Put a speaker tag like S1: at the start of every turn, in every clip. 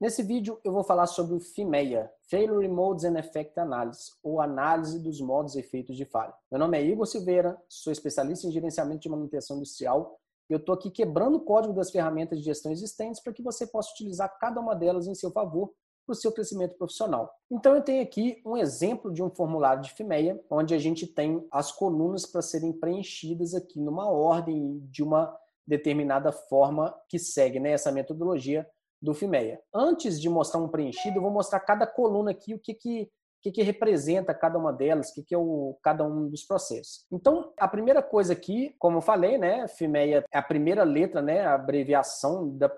S1: Nesse vídeo eu vou falar sobre o FIMEA, Failure Modes and Effect Analysis, ou análise dos modos e efeitos de falha. Meu nome é Igor Silveira, sou especialista em gerenciamento de manutenção industrial e eu estou aqui quebrando o código das ferramentas de gestão existentes para que você possa utilizar cada uma delas em seu favor para o seu crescimento profissional. Então eu tenho aqui um exemplo de um formulário de FIMEA, onde a gente tem as colunas para serem preenchidas aqui numa ordem de uma determinada forma que segue né, essa metodologia do FIMEA. Antes de mostrar um preenchido, eu vou mostrar cada coluna aqui, o que, que, que, que representa cada uma delas, o que, que é o, cada um dos processos. Então, a primeira coisa aqui, como eu falei, né, FIMEA é a primeira letra, né, a abreviação da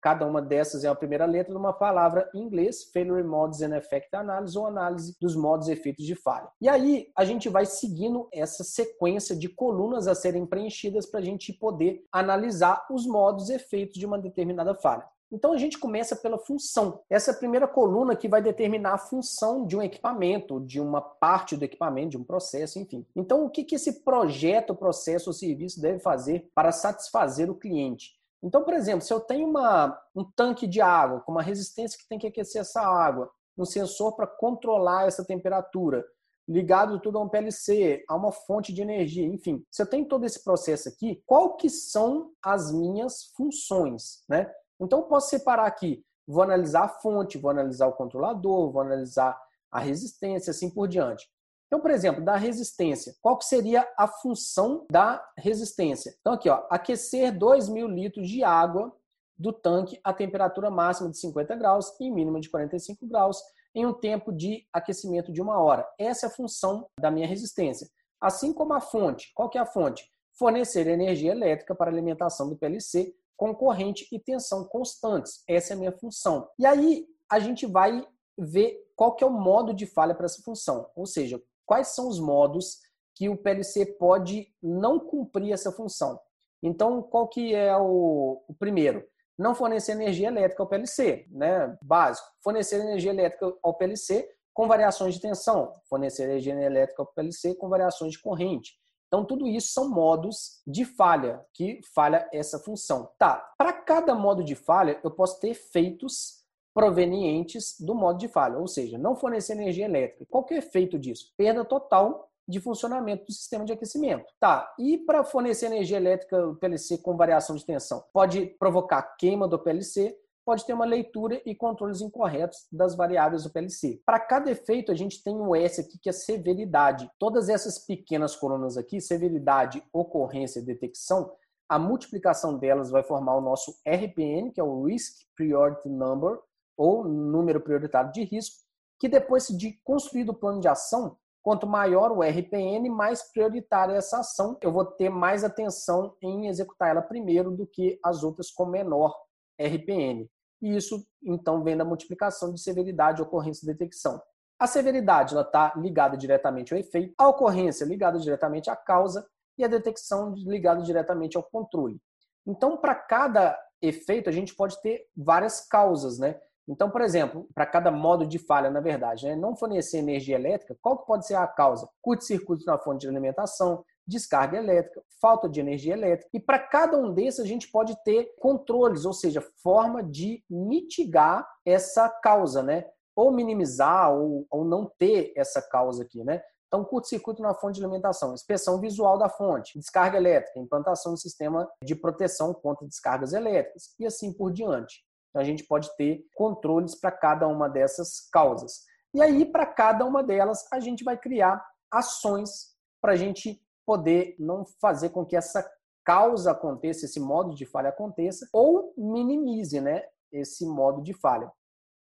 S1: Cada uma dessas é a primeira letra de uma palavra em inglês, Failure Modes and Effect Analysis, ou análise dos modos e efeitos de falha. E aí, a gente vai seguindo essa sequência de colunas a serem preenchidas para a gente poder analisar os modos e efeitos de uma determinada falha. Então a gente começa pela função. Essa é a primeira coluna que vai determinar a função de um equipamento, de uma parte do equipamento, de um processo, enfim. Então o que, que esse projeto, processo ou serviço deve fazer para satisfazer o cliente? Então, por exemplo, se eu tenho uma, um tanque de água com uma resistência que tem que aquecer essa água, um sensor para controlar essa temperatura, ligado tudo a um PLC, a uma fonte de energia, enfim. Se eu tenho todo esse processo aqui, qual que são as minhas funções, né? Então, eu posso separar aqui. Vou analisar a fonte, vou analisar o controlador, vou analisar a resistência, assim por diante. Então, por exemplo, da resistência, qual que seria a função da resistência? Então, aqui, ó, aquecer 2 mil litros de água do tanque a temperatura máxima de 50 graus e mínima de 45 graus em um tempo de aquecimento de uma hora. Essa é a função da minha resistência. Assim como a fonte. Qual que é a fonte? Fornecer energia elétrica para alimentação do PLC com corrente e tensão constantes. Essa é a minha função. E aí a gente vai ver qual que é o modo de falha para essa função. Ou seja, quais são os modos que o PLC pode não cumprir essa função. Então, qual que é o, o primeiro? Não fornecer energia elétrica ao PLC, né? Básico. Fornecer energia elétrica ao PLC com variações de tensão. Fornecer energia elétrica ao PLC com variações de corrente. Então, tudo isso são modos de falha, que falha essa função. Tá, para cada modo de falha, eu posso ter efeitos provenientes do modo de falha, ou seja, não fornecer energia elétrica. Qual que é o efeito disso? Perda total de funcionamento do sistema de aquecimento. Tá, e para fornecer energia elétrica o PLC com variação de tensão? Pode provocar queima do PLC, pode ter uma leitura e controles incorretos das variáveis do PLC. Para cada efeito, a gente tem um S aqui que é severidade. Todas essas pequenas colunas aqui, severidade, ocorrência e detecção, a multiplicação delas vai formar o nosso RPN, que é o Risk Priority Number, ou número prioritário de risco, que depois de construído o plano de ação, quanto maior o RPN, mais prioritária essa ação. Eu vou ter mais atenção em executar ela primeiro do que as outras com menor RPN e isso então vem da multiplicação de severidade, ocorrência e detecção. A severidade está ligada diretamente ao efeito, a ocorrência ligada diretamente à causa e a detecção ligada diretamente ao controle. Então, para cada efeito, a gente pode ter várias causas, né? Então, por exemplo, para cada modo de falha, na verdade, né? não fornecer energia elétrica, qual que pode ser a causa? Curto-circuito na fonte de alimentação, descarga elétrica, falta de energia elétrica. E para cada um desses, a gente pode ter controles, ou seja, forma de mitigar essa causa, né? Ou minimizar ou, ou não ter essa causa aqui, né? Então, curto-circuito na fonte de alimentação, inspeção visual da fonte, descarga elétrica, implantação do sistema de proteção contra descargas elétricas e assim por diante. Então, a gente pode ter controles para cada uma dessas causas. E aí, para cada uma delas, a gente vai criar ações para a gente poder não fazer com que essa causa aconteça, esse modo de falha aconteça, ou minimize né, esse modo de falha.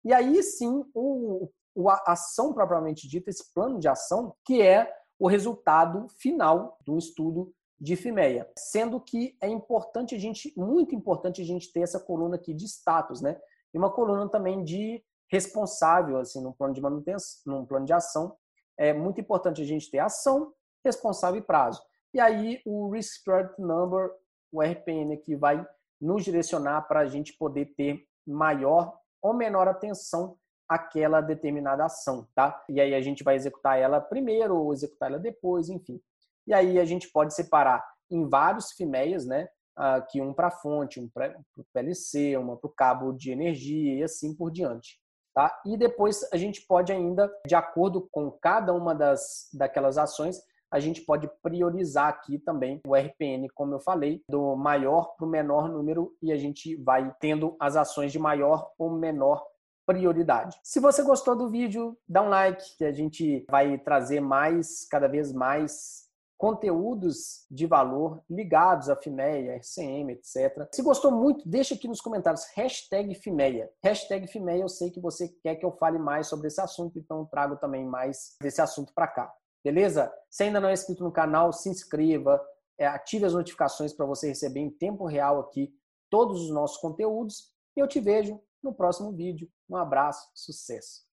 S1: E aí sim, o, o, a ação propriamente dita, esse plano de ação, que é o resultado final do estudo de FIMEA. Sendo que é importante a gente, muito importante a gente ter essa coluna aqui de status, né? E uma coluna também de responsável, assim, no plano de manutenção, num plano de ação. É muito importante a gente ter ação, responsável e prazo. E aí o Risk Priority Number, o RPN, que vai nos direcionar para a gente poder ter maior ou menor atenção àquela determinada ação, tá? E aí a gente vai executar ela primeiro ou executar ela depois, enfim. E aí a gente pode separar em vários FIMEAs, né? aqui um para fonte, um para o PLC, uma para o cabo de energia e assim por diante. Tá? E depois a gente pode ainda, de acordo com cada uma das daquelas ações, a gente pode priorizar aqui também o RPN, como eu falei, do maior para o menor número e a gente vai tendo as ações de maior ou menor prioridade. Se você gostou do vídeo, dá um like, que a gente vai trazer mais, cada vez mais conteúdos de valor ligados à FIMEA, RCM, etc. Se gostou muito, deixa aqui nos comentários hashtag FIMEA. Hashtag FIMEA, eu sei que você quer que eu fale mais sobre esse assunto, então trago também mais desse assunto para cá. Beleza? Se ainda não é inscrito no canal, se inscreva, é, ative as notificações para você receber em tempo real aqui todos os nossos conteúdos. E eu te vejo no próximo vídeo. Um abraço, sucesso!